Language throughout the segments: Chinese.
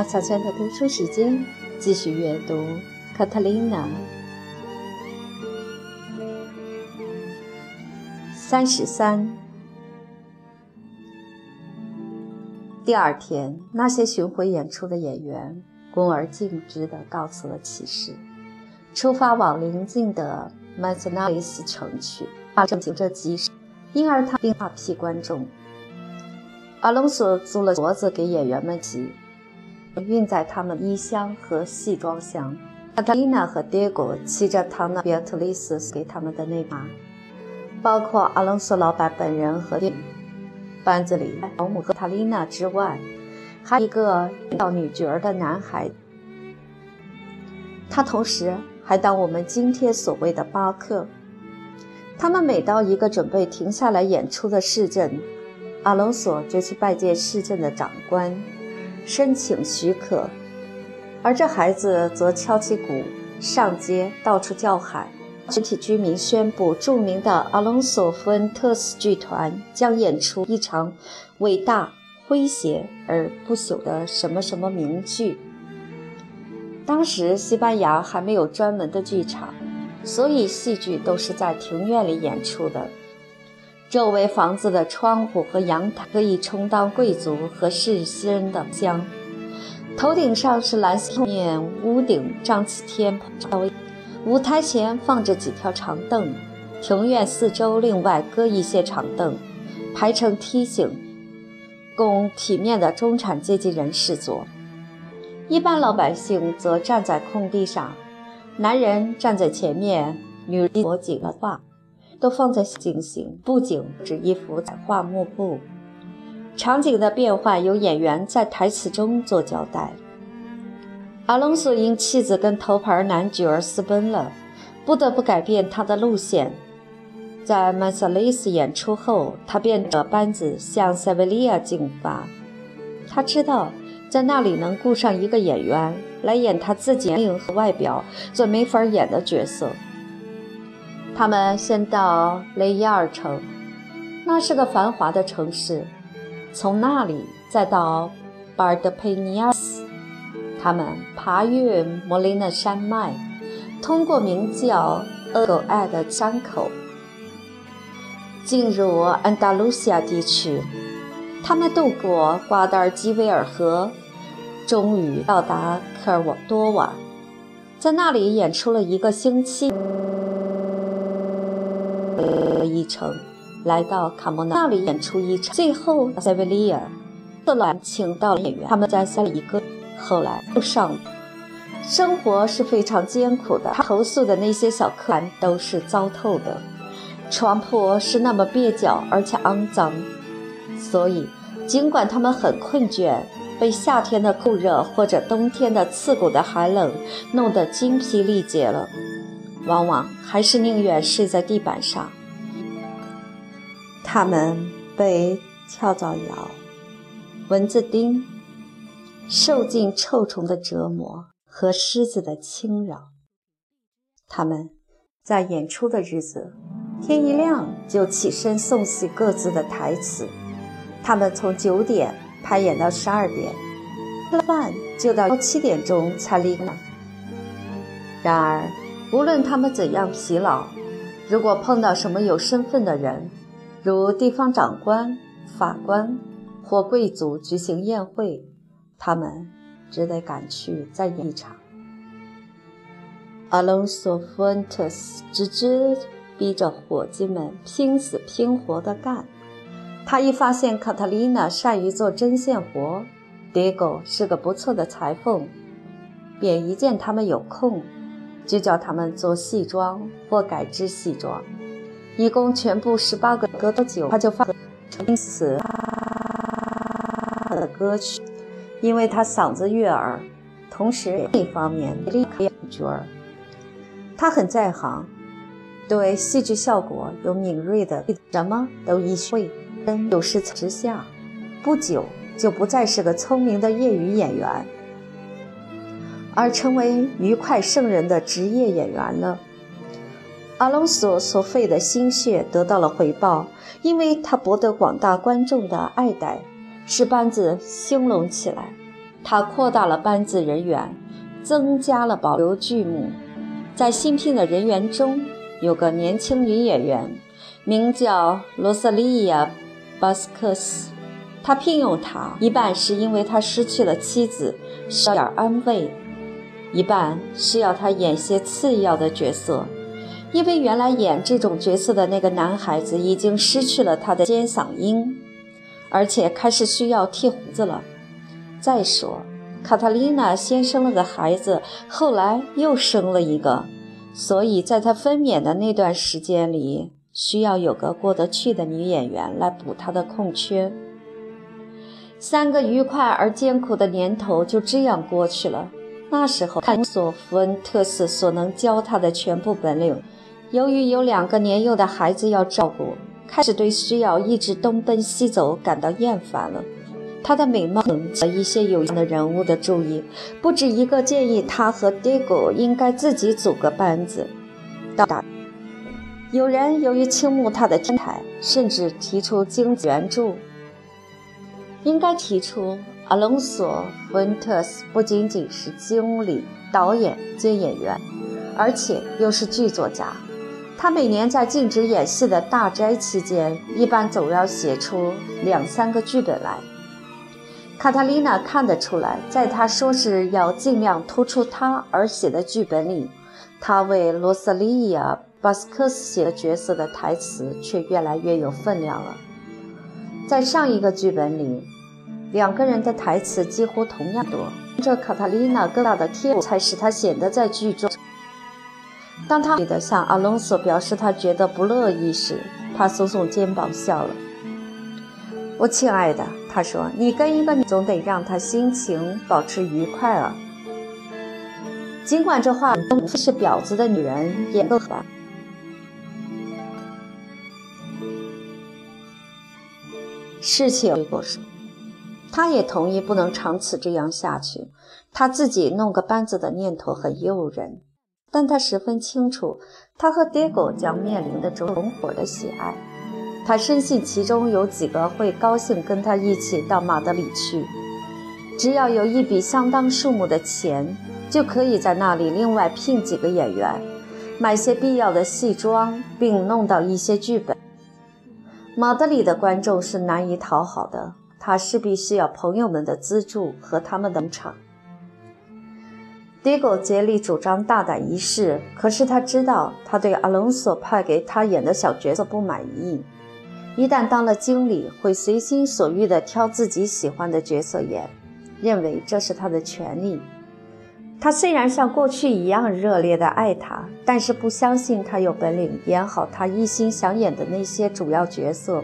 马小圈的读书时间，继续阅读《卡特琳娜》三十三。第二天，那些巡回演出的演员恭而敬之地告辞了骑士，出发往邻近的曼塞纳雷斯城去，正经这集市，因而他并大批观众。阿隆索租了骡子给演员们骑。运载他们衣箱和戏装箱。卡塔丽娜和迪戈骑着唐纳比特丽斯给他们的那马，包括阿隆索老板本人和班子里保姆和塔丽娜之外，还有一个叫女角的男孩。他同时还当我们今天所谓的巴克。他们每到一个准备停下来演出的市镇，阿隆索就去拜见市镇的长官。申请许可，而这孩子则敲起鼓，上街到处叫喊。全体居民宣布，著名的阿隆索·福恩特斯剧团将演出一场伟大、诙谐而不朽的什么什么名剧。当时西班牙还没有专门的剧场，所以戏剧都是在庭院里演出的。周围房子的窗户和阳台可以充当贵族和士绅的厢。头顶上是蓝色面屋顶，张起天棚。舞台前放着几条长凳，庭院四周另外搁一些长凳，排成梯形，供体面的中产阶级人士坐。一般老百姓则站在空地上，男人站在前面，女人裹紧了发。都放在进行布景，只一幅彩画幕布。场景的变换由演员在台词中做交代。阿隆索因妻子跟头牌男角儿私奔了，不得不改变他的路线。在曼萨雷斯演出后，他便着班子向塞维利亚进发。他知道在那里能雇上一个演员来演他自己年龄和外表最没法演的角色。他们先到雷伊尔城，那是个繁华的城市。从那里再到巴尔德佩尼亚斯，他们爬越摩雷纳山脉，通过名叫厄狗艾的山口，进入安达卢西亚地区。他们渡过瓜达尔基维尔河，终于到达科尔沃多瓦，在那里演出了一个星期。一程，来到卡莫那里演出一场，最后塞维利亚，特兰请到了演员，他们在塞一个，后来又上。生活是非常艰苦的，他投诉的那些小客栈都是糟透的，床铺是那么蹩脚而且肮脏，所以尽管他们很困倦，被夏天的酷热或者冬天的刺骨的寒冷弄得精疲力竭了。往往还是宁愿睡在地板上。他们被跳蚤咬、蚊子叮，受尽臭虫的折磨和狮子的侵扰。他们在演出的日子，天一亮就起身诵习各自的台词。他们从九点排演到十二点，吃了饭就到七点钟才离开。然而。无论他们怎样疲劳，如果碰到什么有身份的人，如地方长官、法官或贵族举行宴会，他们只得赶去再演一场。Alonso Fuentes 直直逼着伙计们拼死拼活地干。他一发现卡塔丽娜善于做针线活，，Diego 是个不错的裁缝，便一见他们有空。就叫他们做戏装或改制戏装，一共全部十八个歌多久，他就发成此的歌曲，因为他嗓子悦耳，同时另一方面立刻演角儿。他很在行，对戏剧效果有敏锐的，什么都一会。有时之下，不久就不再是个聪明的业余演员。而成为愉快圣人的职业演员了。阿隆索所费的心血得到了回报，因为他博得广大观众的爱戴，使班子兴隆起来。他扩大了班子人员，增加了保留剧目。在新聘的人员中，有个年轻女演员，名叫罗瑟利亚·巴斯克斯。他聘用她，一半是因为他失去了妻子，需要点安慰；一半是要他演些次要的角色，因为原来演这种角色的那个男孩子已经失去了他的尖嗓音，而且开始需要剃胡子了。再说。卡塔琳娜先生了个孩子，后来又生了一个，所以在她分娩的那段时间里，需要有个过得去的女演员来补她的空缺。三个愉快而艰苦的年头就这样过去了。那时候，看索福恩特斯所能教他的全部本领，由于有两个年幼的孩子要照顾，开始对需要一直东奔西走感到厌烦了。他的美貌引起一些有用的人物的注意，不止一个建议他和 Digo 应该自己组个班子。到达，有人由于倾慕他的天才，甚至提出经济援助。应该提出，阿隆索·福特斯不仅仅是经理、导演兼演员，而且又是剧作家。他每年在禁止演戏的大斋期间，一般总要写出两三个剧本来。卡塔琳娜看得出来，在他说是要尽量突出他而写的剧本里，他为罗瑟利亚·巴斯克斯写的角色的台词却越来越有分量了。在上一个剧本里，两个人的台词几乎同样多。这卡塔琳娜更大的贴才使她显得在剧中。当他向阿隆索表示他觉得不乐意时，他耸耸肩膀笑了。我亲爱的，他说：“你跟一个女总得让她心情保持愉快啊。尽管这话是婊子的女人也够吧。”事情对过说，他也同意不能长此这样下去。他自己弄个班子的念头很诱人，但他十分清楚，他和 Diego 将面临的种伙的喜爱。他深信其中有几个会高兴跟他一起到马德里去，只要有一笔相当数目的钱，就可以在那里另外聘几个演员，买些必要的戏装，并弄到一些剧本。马德里的观众是难以讨好的，他势必需要朋友们的资助和他们的场。迪戈竭力主张大胆一试，可是他知道他对阿隆索派给他演的小角色不满意。一旦当了经理，会随心所欲地挑自己喜欢的角色演，认为这是他的权利。他虽然像过去一样热烈地爱他，但是不相信他有本领演好他一心想演的那些主要角色。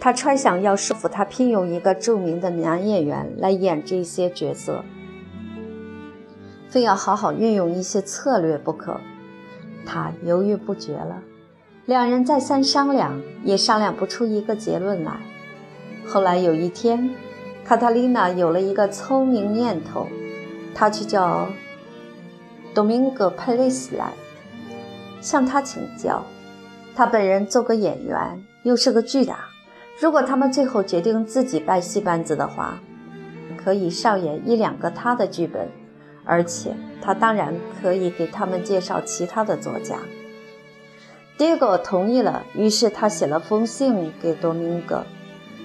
他揣想要说服他聘用一个著名的男演员来演这些角色，非要好好运用一些策略不可。他犹豫不决了。两人再三商量，也商量不出一个结论来。后来有一天，卡塔琳娜有了一个聪明念头，她去叫多明戈·佩雷斯来，向他请教。他本人做个演员，又是个巨大。如果他们最后决定自己办戏班子的话，可以上演一两个他的剧本，而且他当然可以给他们介绍其他的作家。Diego 同意了，于是他写了封信给多明戈。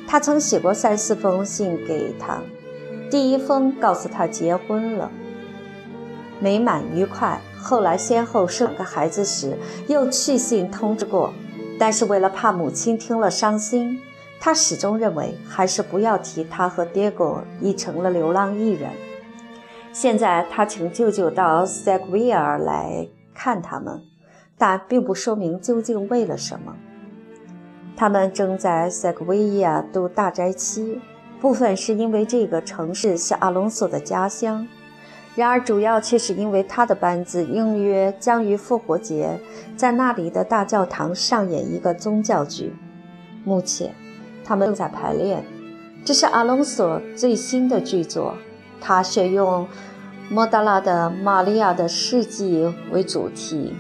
他曾写过三四封信给他，第一封告诉他结婚了，美满愉快。后来先后生两个孩子时，又去信通知过，但是为了怕母亲听了伤心，他始终认为还是不要提他和 Diego 已成了流浪艺人。现在他请舅舅到塞维利亚来看他们。但并不说明究竟为了什么。他们正在塞戈维亚度大斋期，部分是因为这个城市是阿隆索的家乡，然而主要却是因为他的班子应约将于复活节在那里的大教堂上演一个宗教剧。目前，他们正在排练。这是阿隆索最新的剧作，他选用莫达拉的《玛利亚的事迹》为主题。